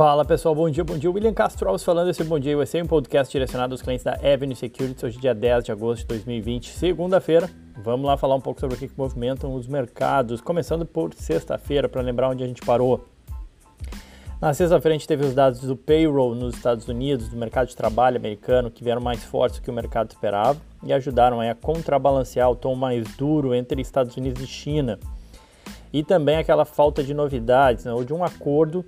Fala pessoal, bom dia, bom dia. William Castro Alves falando esse Bom Dia USA, um podcast direcionado aos clientes da Avenue Securities, hoje dia 10 de agosto de 2020, segunda-feira. Vamos lá falar um pouco sobre o que movimentam os mercados, começando por sexta-feira, para lembrar onde a gente parou. Na sexta-feira a gente teve os dados do payroll nos Estados Unidos, do mercado de trabalho americano, que vieram mais fortes do que o mercado esperava e ajudaram a contrabalancear o tom mais duro entre Estados Unidos e China. E também aquela falta de novidades, né, ou de um acordo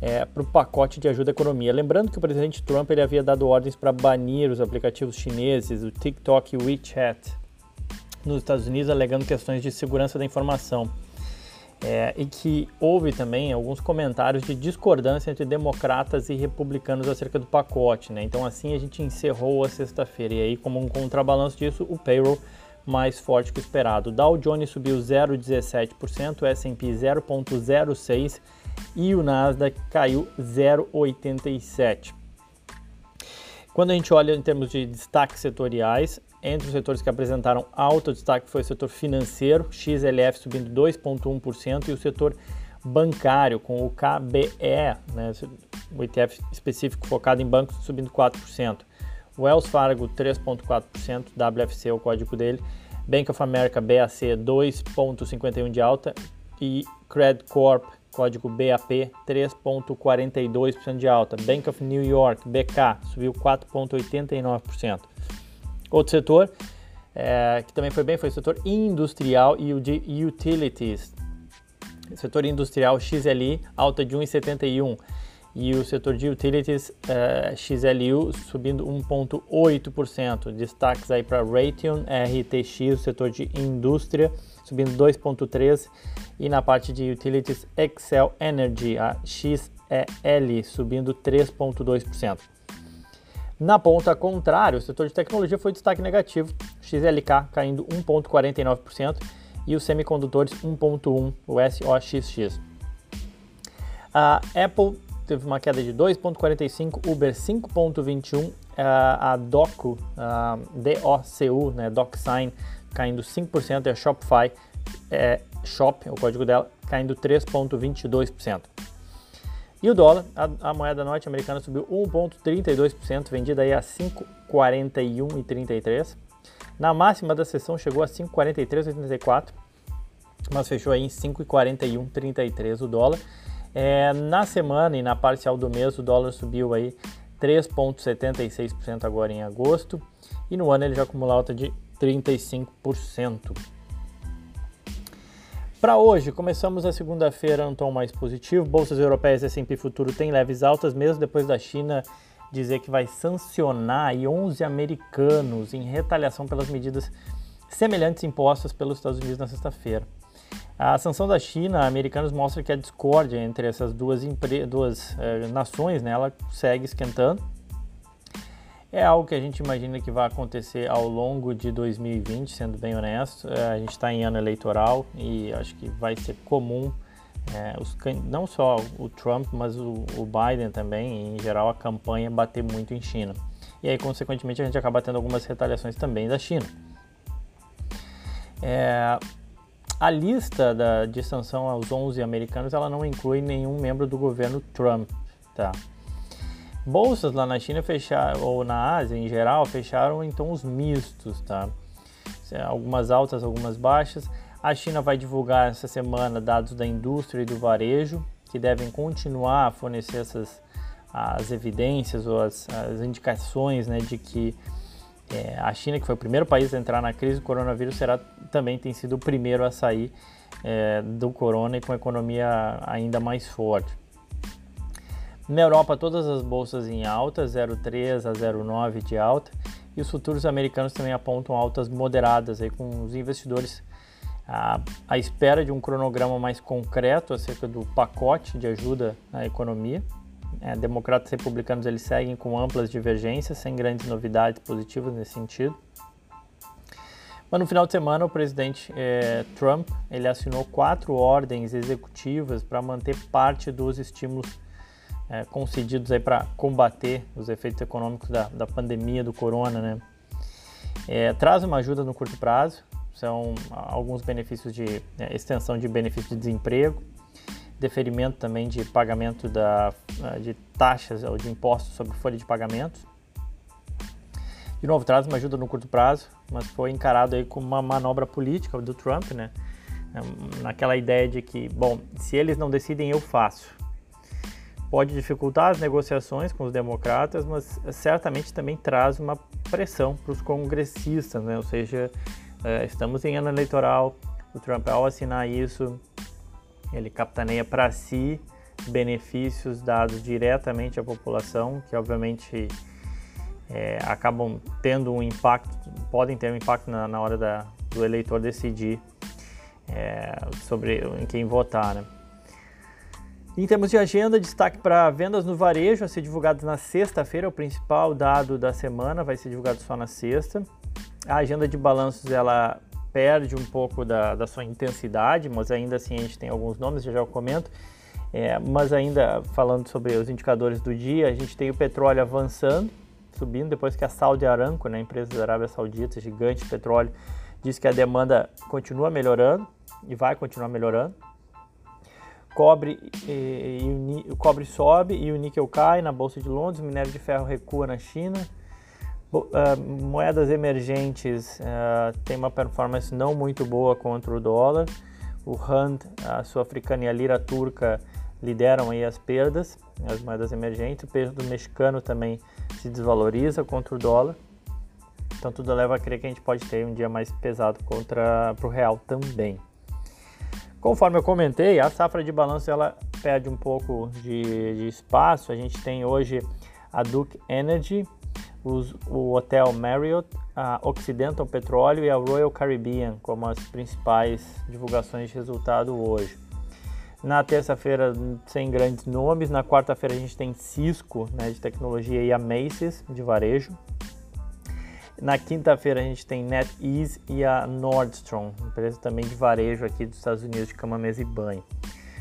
é, para o pacote de ajuda à economia. Lembrando que o presidente Trump ele havia dado ordens para banir os aplicativos chineses, o TikTok e o WeChat, nos Estados Unidos, alegando questões de segurança da informação. É, e que houve também alguns comentários de discordância entre democratas e republicanos acerca do pacote. Né? Então, assim, a gente encerrou a sexta-feira. E aí, como um contrabalanço disso, o payroll mais forte que o esperado. O Dow Jones subiu 0,17%, o S&P 0,06% e o Nasdaq caiu 0,87%. Quando a gente olha em termos de destaques setoriais, entre os setores que apresentaram alto destaque foi o setor financeiro, XLF subindo 2,1% e o setor bancário, com o KBE, né, o ETF específico focado em bancos, subindo 4%. Wells Fargo 3,4%, WFC o código dele, Bank of America BAC 2,51% de alta e Credit Corp código BAP 3,42% de alta. Bank of New York, BK, subiu 4,89%. Outro setor é, que também foi bem foi o setor industrial e o de utilities. Setor industrial XLI, alta de 1,71%. E o setor de utilities é, XLU subindo 1,8%. Destaques aí para Raytheon, RTX, o setor de indústria, subindo 2,3%. E na parte de utilities, Excel Energy, a XEL, subindo 3,2%. Na ponta contrária, o setor de tecnologia foi destaque negativo, XLK caindo 1,49% e os semicondutores 1,1%, o SOXX. A Apple teve uma queda de 2,45%, Uber 5,21%, a Doco, a DOCU, né, DocSign, caindo 5%, e a Shopify é, Shop, o código dela, caindo 3,22%. E o dólar, a, a moeda norte-americana subiu 1,32%, vendida aí a 5,41,33. Na máxima da sessão chegou a 5,43,84, mas fechou aí em 5,41,33 o dólar. É, na semana e na parcial do mês o dólar subiu aí 3,76% agora em agosto e no ano ele já acumula alta de 35%. Para hoje, começamos a segunda-feira um tom mais positivo. Bolsas europeias S&P Futuro têm leves altas, mesmo depois da China dizer que vai sancionar 11 americanos em retaliação pelas medidas semelhantes impostas pelos Estados Unidos na sexta-feira. A sanção da China, americanos mostra que a discórdia entre essas duas, duas eh, nações, né, ela segue esquentando é algo que a gente imagina que vai acontecer ao longo de 2020, sendo bem honesto. É, a gente está em ano eleitoral e acho que vai ser comum, é, os, não só o Trump, mas o, o Biden também, em geral, a campanha bater muito em China. E aí, consequentemente, a gente acaba tendo algumas retaliações também da China. É, a lista da, de sanção aos 11 americanos ela não inclui nenhum membro do governo Trump. Tá? Bolsas lá na China fecharam, ou na Ásia em geral, fecharam em tons mistos, tá? Algumas altas, algumas baixas. A China vai divulgar essa semana dados da indústria e do varejo, que devem continuar a fornecer essas as evidências ou as, as indicações né, de que é, a China, que foi o primeiro país a entrar na crise do coronavírus, será, também tem sido o primeiro a sair é, do corona e com a economia ainda mais forte. Na Europa, todas as bolsas em alta, 0,3 a 0,9 de alta, e os futuros americanos também apontam altas moderadas, aí, com os investidores à, à espera de um cronograma mais concreto acerca do pacote de ajuda à economia. É, democratas e republicanos eles seguem com amplas divergências, sem grandes novidades positivas nesse sentido. Mas no final de semana, o presidente é, Trump ele assinou quatro ordens executivas para manter parte dos estímulos é, concedidos para combater os efeitos econômicos da, da pandemia do corona, né? É, traz uma ajuda no curto prazo, são alguns benefícios de extensão de benefícios de desemprego, deferimento também de pagamento da, de taxas ou de impostos sobre folha de pagamentos. De novo, traz uma ajuda no curto prazo, mas foi encarado aí como uma manobra política do Trump, né? Naquela ideia de que, bom, se eles não decidem, eu faço. Pode dificultar as negociações com os democratas, mas certamente também traz uma pressão para os congressistas, né? Ou seja, é, estamos em ano eleitoral, o Trump, ao assinar isso, ele capitaneia para si benefícios dados diretamente à população, que obviamente é, acabam tendo um impacto, podem ter um impacto na, na hora da, do eleitor decidir é, sobre em quem votar. Né? Em termos de agenda, destaque para vendas no varejo a ser divulgado na sexta-feira, o principal dado da semana vai ser divulgado só na sexta. A agenda de balanços ela perde um pouco da, da sua intensidade, mas ainda assim a gente tem alguns nomes, já já eu comento. É, mas ainda falando sobre os indicadores do dia, a gente tem o petróleo avançando, subindo, depois que a Saudi Aramco, né, empresa da Arábia Saudita, gigante de petróleo, disse que a demanda continua melhorando e vai continuar melhorando. Cobre, e, e, o cobre sobe e o níquel cai na Bolsa de Londres, o minério de ferro recua na China, moedas emergentes uh, têm uma performance não muito boa contra o dólar. O Rand, a sul-africana e a lira turca lideram aí as perdas, as moedas emergentes. O peso do mexicano também se desvaloriza contra o dólar. Então tudo leva a crer que a gente pode ter um dia mais pesado contra o real também. Conforme eu comentei, a safra de balanço ela perde um pouco de, de espaço. A gente tem hoje a Duke Energy, os, o Hotel Marriott, a Occidental Petróleo e a Royal Caribbean como as principais divulgações de resultado hoje. Na terça-feira, sem grandes nomes. Na quarta-feira, a gente tem Cisco, né, de tecnologia, e a Macy's, de varejo. Na quinta-feira, a gente tem NetEase e a Nordstrom, empresa também de varejo aqui dos Estados Unidos, de cama, mesa e banho.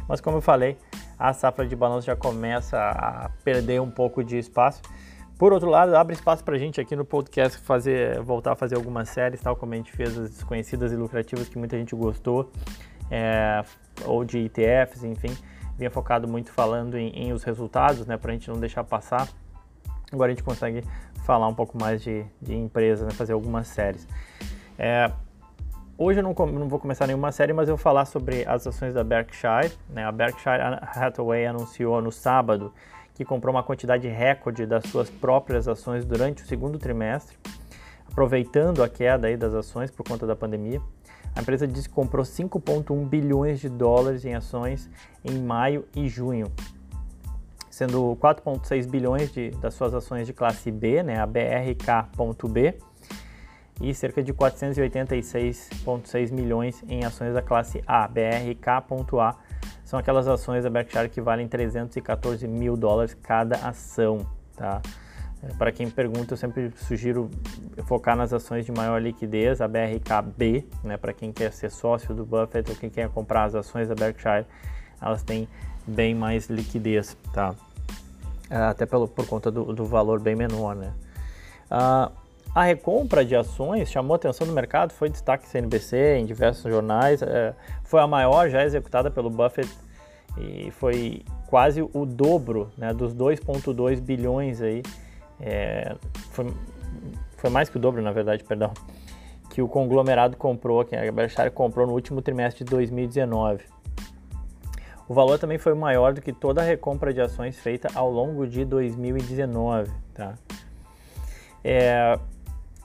Mas, como eu falei, a safra de balanço já começa a perder um pouco de espaço. Por outro lado, abre espaço para a gente aqui no podcast fazer, voltar a fazer algumas séries, tal como a gente fez as desconhecidas e lucrativas que muita gente gostou, é, ou de ETFs, enfim. Vinha focado muito falando em, em os resultados, né, para a gente não deixar passar. Agora a gente consegue falar um pouco mais de, de empresa, né, fazer algumas séries. É, hoje eu não, não, vou começar nenhuma série, mas eu vou falar sobre as ações da Berkshire. Né? A Berkshire Hathaway anunciou no sábado que comprou uma quantidade recorde das suas próprias ações durante o segundo trimestre, aproveitando a queda aí das ações por conta da pandemia. A empresa disse que comprou 5,1 bilhões de dólares em ações em maio e junho, sendo 4,6 bilhões de, das suas ações de classe B, né, a BRK.B, e cerca de 486,6 milhões em ações da classe A, BRK.A, são aquelas ações da Berkshire que valem 314 mil dólares cada ação, tá? É, Para quem pergunta, eu sempre sugiro focar nas ações de maior liquidez, a BRKB, né? Para quem quer ser sócio do Buffett ou quem quer comprar as ações da Berkshire, elas têm bem mais liquidez, tá? É, até pelo, por conta do, do valor bem menor, né? Uh, a recompra de ações chamou atenção no mercado, foi destaque CNBC em diversos jornais, é, foi a maior já executada pelo Buffett e foi quase o dobro né, dos 2,2 bilhões aí, é, foi, foi mais que o dobro na verdade, perdão, que o conglomerado comprou, que a Berkshire comprou no último trimestre de 2019. O valor também foi maior do que toda a recompra de ações feita ao longo de 2019, tá? É,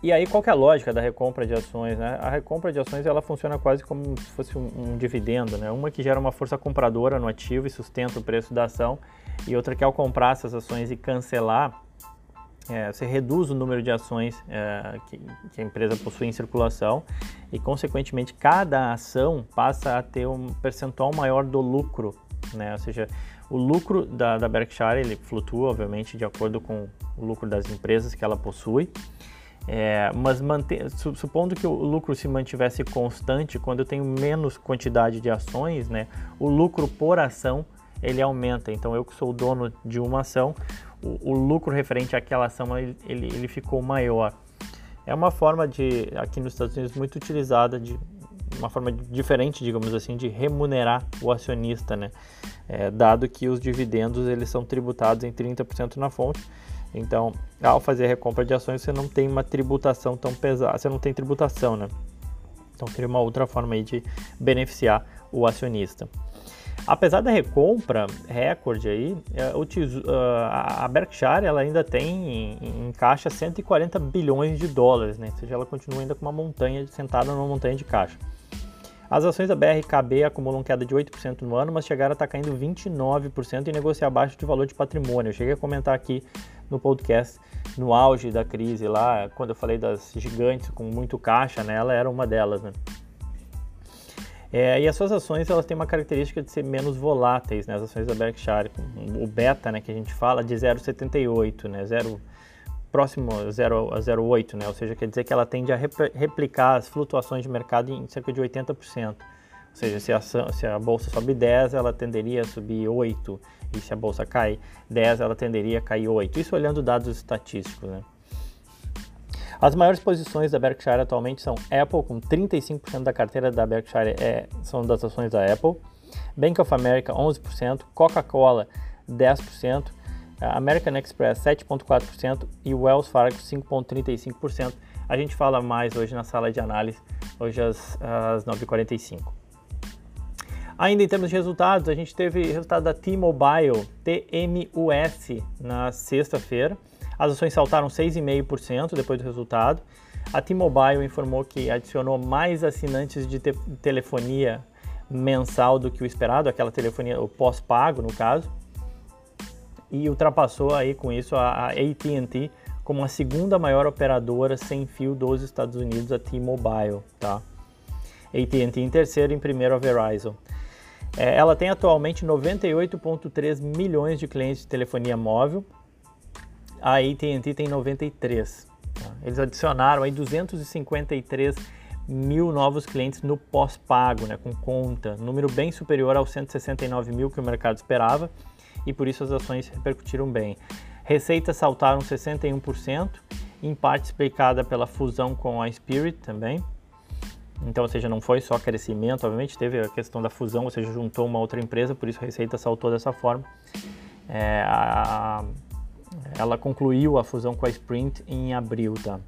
e aí, qual é a lógica da recompra de ações? Né? A recompra de ações ela funciona quase como se fosse um, um, dividendo, né? uma que gera uma força compradora no ativo e sustenta o preço da ação, e outra que ao comprar essas ações e cancelar, é, você reduz o número de ações é, que, que, a empresa possui em circulação e, consequentemente, cada ação passa a ter um percentual maior do lucro, né? ou seja, o lucro da, da Berkshire ele flutua, obviamente, de acordo com o lucro das empresas que ela possui, é, mas manter, supondo que o lucro se mantivesse constante, quando eu tenho menos quantidade de ações, né, o lucro por ação ele aumenta. Então eu que sou dono de uma ação, o, o lucro referente àquela ação ele, ele, ele, ficou maior. É uma forma de aqui nos Estados Unidos muito utilizada de uma forma diferente, digamos assim, de remunerar o acionista, né? É, dado que os dividendos eles são tributados em 30% na fonte. Então, ao fazer a recompra de ações, você não tem uma tributação tão pesada, você não tem tributação, né? Então, teria uma outra forma aí de beneficiar o acionista. Apesar da recompra recorde aí, é, a Berkshire ela ainda tem em, caixa 140 bilhões de dólares, né? ou seja, ela continua ainda com uma montanha sentada numa montanha de caixa. As ações da BRKB acumulam queda de 8% no ano, mas chegaram a estar caindo 29% e negociar abaixo de valor de patrimônio. Eu cheguei a comentar aqui no podcast, no auge da crise lá, quando eu falei das gigantes com muito caixa, né, ela era uma delas, né? É, e as suas ações elas têm uma característica de ser menos voláteis, né? As ações da Berkshire, o beta, né, que a gente fala de 0,78, né? 0 próximo a 0,8, né? Ou seja, quer dizer que ela tende a replicar as flutuações de mercado em cerca de 80%. Ou seja, se a, se a bolsa sobe 10, ela tenderia a subir 8, e se a bolsa cai 10, ela tenderia a cair 8. Isso olhando dados estatísticos, né? As maiores posições da Berkshire atualmente são Apple, com 35% da carteira da Berkshire é, são das ações da Apple, Bank of America, 11%, Coca-Cola, 10%, American Express, 7,4% e Wells Fargo, 5,35%. A gente fala mais hoje na sala de análise, hoje às, às 9h45. Ainda em termos de resultados, a gente teve resultado da T-Mobile, TMUS, na sexta-feira. As ações saltaram 6,5% depois do resultado. A T-Mobile informou que adicionou mais assinantes de te telefonia mensal do que o esperado, aquela telefonia pós-pago no caso, e ultrapassou aí com isso a, a AT&T como a segunda maior operadora sem fio dos Estados Unidos, a T-Mobile, tá? AT&T em terceiro, em primeiro a Verizon. É, ela tem atualmente 98,3 milhões de clientes de telefonia móvel, a AT&T tem 93. Tá? Eles adicionaram aí 253 mil novos clientes no pós-pago, né, com conta, número bem superior aos 169 mil que o mercado esperava e por isso as ações repercutiram bem. Receitas saltaram 61%, em parte explicada pela fusão com a Spirit também. Então, ou seja, não foi só crescimento, obviamente teve a questão da fusão, ou seja, juntou uma outra empresa, por isso a receita saltou dessa forma. É, a, ela concluiu a fusão com a Sprint em abril, tá?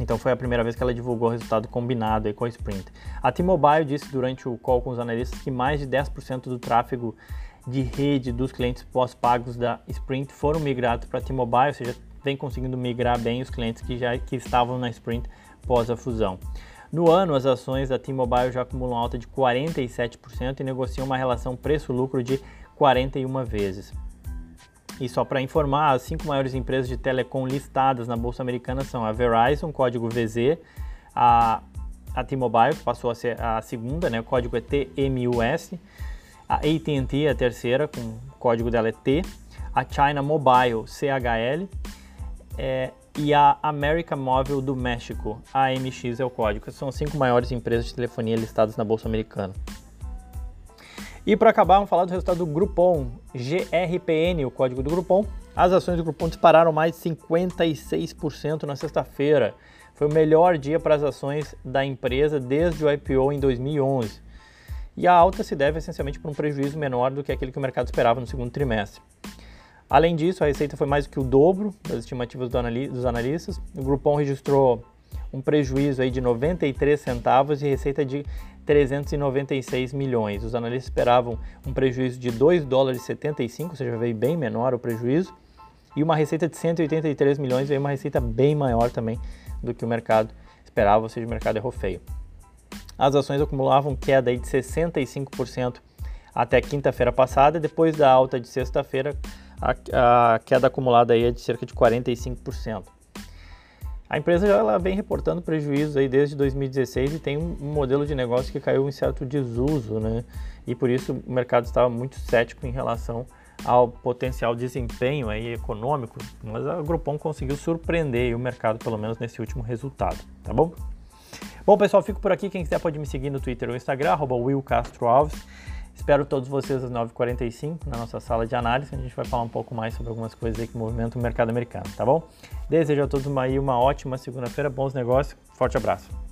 Então foi a primeira vez que ela divulgou o resultado combinado com a Sprint. A T-Mobile disse durante o call com os analistas que mais de 10% do tráfego de rede dos clientes pós-pagos da Sprint foram migrados para a T-Mobile, ou seja, vem conseguindo migrar bem os clientes que já que estavam na Sprint pós a fusão. No ano, as ações da T-Mobile já acumulam alta de 47% e negociam uma relação preço-lucro de 41 vezes. E só para informar, as cinco maiores empresas de telecom listadas na Bolsa Americana são a Verizon, código VZ, a, a T-Mobile, que passou a ser a segunda, né, o código é TMUS, a AT&T, a terceira, com o código dela é T, a China Mobile, CHL, é, e a América Móvel do México, AMX é o código. São as cinco maiores empresas de telefonia listadas na Bolsa Americana. E para acabar, vamos falar do resultado do Groupon, GRPN, o código do Groupon. As ações do Groupon dispararam mais de 56% na sexta-feira. Foi o melhor dia para as ações da empresa desde o IPO em 2011. E a alta se deve essencialmente por um prejuízo menor do que aquele que o mercado esperava no segundo trimestre. Além disso, a receita foi mais do que o dobro das estimativas dos analistas. O Groupon registrou um prejuízo aí de 93 centavos e receita de 396 milhões. Os analistas esperavam um prejuízo de 2 dólares e 75, ou seja, veio bem menor o prejuízo, e uma receita de 183 milhões veio uma receita bem maior também do que o mercado esperava, ou seja, o mercado errou feio. As ações acumulavam queda de 65% até quinta-feira passada, depois da alta de sexta-feira, a, a, queda acumulada aí é de cerca de 45%. A empresa já ela vem reportando prejuízos aí desde 2016 e tem um modelo de negócio que caiu em certo desuso, né? E por isso o mercado estava muito cético em relação ao potencial desempenho aí econômico, mas a Groupon conseguiu surpreender o mercado pelo menos nesse último resultado, tá bom? Bom, pessoal, fico por aqui. Quem quiser pode me seguir no Twitter ou Instagram, arroba Will Castro Alves. Espero todos vocês às 9h45 na nossa sala de análise. A gente vai falar um pouco mais sobre algumas coisas aí que movimentam o mercado americano, tá bom? Desejo a todos uma, uma ótima segunda-feira, bons negócios, forte abraço.